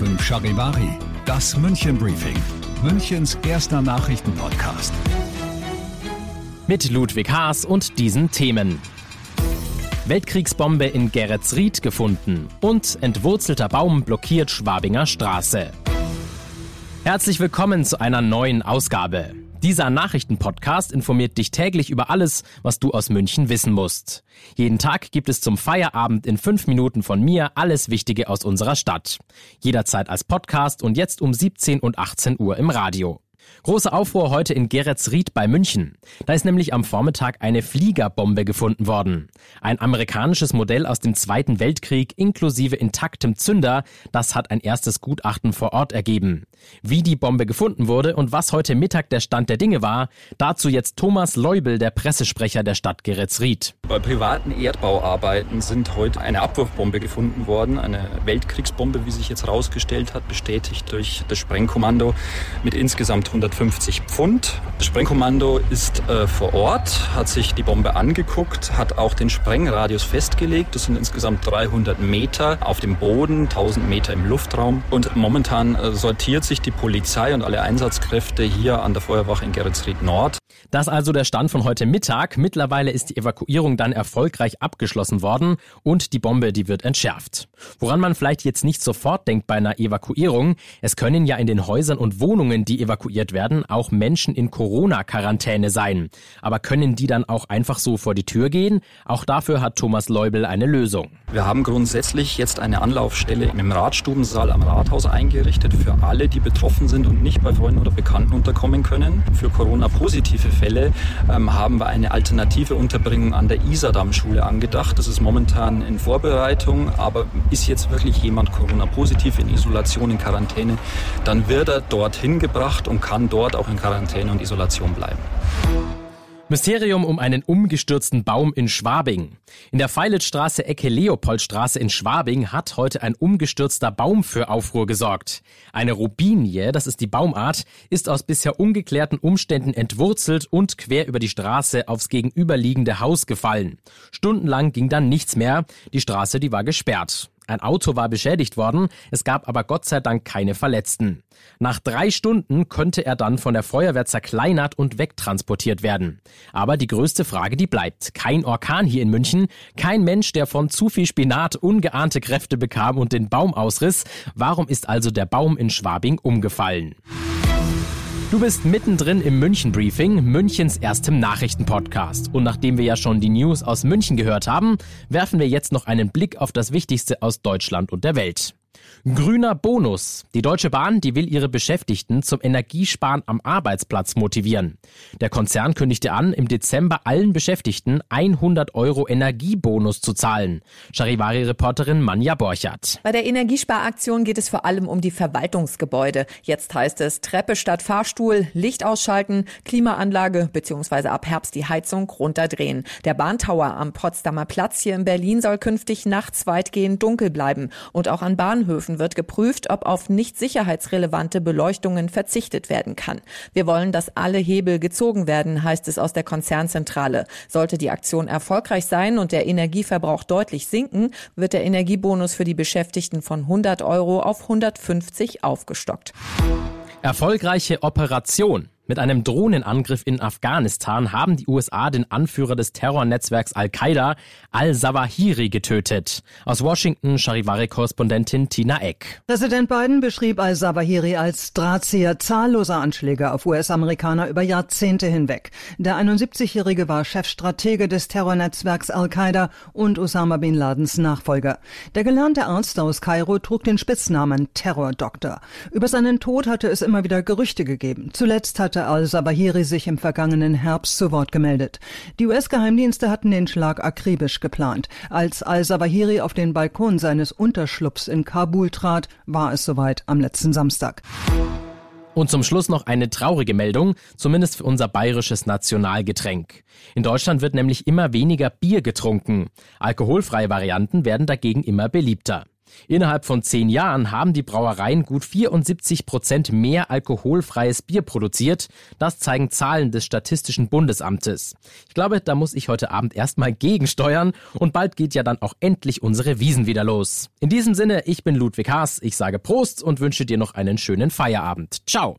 5 Charivari, das München Briefing, Münchens erster Nachrichtenpodcast. Mit Ludwig Haas und diesen Themen. Weltkriegsbombe in Geretsried gefunden und entwurzelter Baum blockiert Schwabinger Straße. Herzlich willkommen zu einer neuen Ausgabe. Dieser Nachrichtenpodcast informiert dich täglich über alles, was du aus München wissen musst. Jeden Tag gibt es zum Feierabend in fünf Minuten von mir alles Wichtige aus unserer Stadt. Jederzeit als Podcast und jetzt um 17 und 18 Uhr im Radio. Große Aufruhr heute in Geretsried bei München. Da ist nämlich am Vormittag eine Fliegerbombe gefunden worden. Ein amerikanisches Modell aus dem Zweiten Weltkrieg inklusive intaktem Zünder, das hat ein erstes Gutachten vor Ort ergeben. Wie die Bombe gefunden wurde und was heute Mittag der Stand der Dinge war, dazu jetzt Thomas Leubel, der Pressesprecher der Stadt Geretsried. Bei privaten Erdbauarbeiten sind heute eine Abwurfbombe gefunden worden, eine Weltkriegsbombe, wie sich jetzt herausgestellt hat, bestätigt durch das Sprengkommando mit insgesamt 150 Pfund. Das Sprengkommando ist äh, vor Ort, hat sich die Bombe angeguckt, hat auch den Sprengradius festgelegt. Das sind insgesamt 300 Meter auf dem Boden, 1000 Meter im Luftraum. Und momentan äh, sortiert sich die Polizei und alle Einsatzkräfte hier an der Feuerwache in Geretsried Nord. Das also der Stand von heute Mittag. Mittlerweile ist die Evakuierung dann erfolgreich abgeschlossen worden und die Bombe, die wird entschärft. Woran man vielleicht jetzt nicht sofort denkt bei einer Evakuierung, es können ja in den Häusern und Wohnungen, die evakuiert werden, auch Menschen in Corona-Quarantäne sein. Aber können die dann auch einfach so vor die Tür gehen? Auch dafür hat Thomas Leubel eine Lösung. Wir haben grundsätzlich jetzt eine Anlaufstelle im Radstubensaal am Rathaus eingerichtet für alle, die betroffen sind und nicht bei Freunden oder Bekannten unterkommen können. Für Corona-positive Fälle ähm, haben wir eine alternative Unterbringung an der Isardam-Schule angedacht. Das ist momentan in Vorbereitung, aber ist jetzt wirklich jemand Corona-positiv in Isolation, in Quarantäne, dann wird er dorthin gebracht und kann dort auch in Quarantäne und Isolation bleiben. Mysterium um einen umgestürzten Baum in Schwabing. In der Feilitzstraße Ecke Leopoldstraße in Schwabing hat heute ein umgestürzter Baum für Aufruhr gesorgt. Eine Rubinie, das ist die Baumart, ist aus bisher ungeklärten Umständen entwurzelt und quer über die Straße aufs gegenüberliegende Haus gefallen. Stundenlang ging dann nichts mehr. Die Straße, die war gesperrt. Ein Auto war beschädigt worden, es gab aber Gott sei Dank keine Verletzten. Nach drei Stunden könnte er dann von der Feuerwehr zerkleinert und wegtransportiert werden. Aber die größte Frage, die bleibt. Kein Orkan hier in München, kein Mensch, der von zu viel Spinat ungeahnte Kräfte bekam und den Baum ausriss. Warum ist also der Baum in Schwabing umgefallen? Du bist mittendrin im München Briefing, Münchens erstem Nachrichtenpodcast. Und nachdem wir ja schon die News aus München gehört haben, werfen wir jetzt noch einen Blick auf das Wichtigste aus Deutschland und der Welt. Grüner Bonus. Die Deutsche Bahn, die will ihre Beschäftigten zum Energiesparen am Arbeitsplatz motivieren. Der Konzern kündigte an, im Dezember allen Beschäftigten 100 Euro Energiebonus zu zahlen. Charivari-Reporterin Manja Borchardt. Bei der Energiesparaktion geht es vor allem um die Verwaltungsgebäude. Jetzt heißt es Treppe statt Fahrstuhl, Licht ausschalten, Klimaanlage bzw. ab Herbst die Heizung runterdrehen. Der Bahntower am Potsdamer Platz hier in Berlin soll künftig nachts weitgehend dunkel bleiben und auch an Bahnhöfen wird geprüft, ob auf nicht sicherheitsrelevante Beleuchtungen verzichtet werden kann. Wir wollen, dass alle Hebel gezogen werden, heißt es aus der Konzernzentrale. Sollte die Aktion erfolgreich sein und der Energieverbrauch deutlich sinken, wird der Energiebonus für die Beschäftigten von 100 Euro auf 150 aufgestockt. Erfolgreiche Operation. Mit einem Drohnenangriff in Afghanistan haben die USA den Anführer des Terrornetzwerks Al-Qaida, Al-Zawahiri, getötet. Aus Washington Charivari-Korrespondentin Tina Eck. Präsident Biden beschrieb Al-Zawahiri als Drahtzieher zahlloser Anschläge auf US-Amerikaner über Jahrzehnte hinweg. Der 71-Jährige war Chefstratege des Terrornetzwerks Al-Qaida und Osama bin Ladens Nachfolger. Der gelernte Arzt aus Kairo trug den Spitznamen Terrordoktor. Über seinen Tod hatte es immer wieder Gerüchte gegeben. Zuletzt hatte hatte al-Sabahiri sich im vergangenen Herbst zu Wort gemeldet. Die US-Geheimdienste hatten den Schlag akribisch geplant. Als al-Sabahiri auf den Balkon seines Unterschlupfs in Kabul trat, war es soweit am letzten Samstag. Und zum Schluss noch eine traurige Meldung, zumindest für unser bayerisches Nationalgetränk. In Deutschland wird nämlich immer weniger Bier getrunken. Alkoholfreie Varianten werden dagegen immer beliebter. Innerhalb von zehn Jahren haben die Brauereien gut 74 Prozent mehr alkoholfreies Bier produziert. Das zeigen Zahlen des Statistischen Bundesamtes. Ich glaube, da muss ich heute Abend erstmal gegensteuern und bald geht ja dann auch endlich unsere Wiesen wieder los. In diesem Sinne, ich bin Ludwig Haas, ich sage Prost und wünsche dir noch einen schönen Feierabend. Ciao.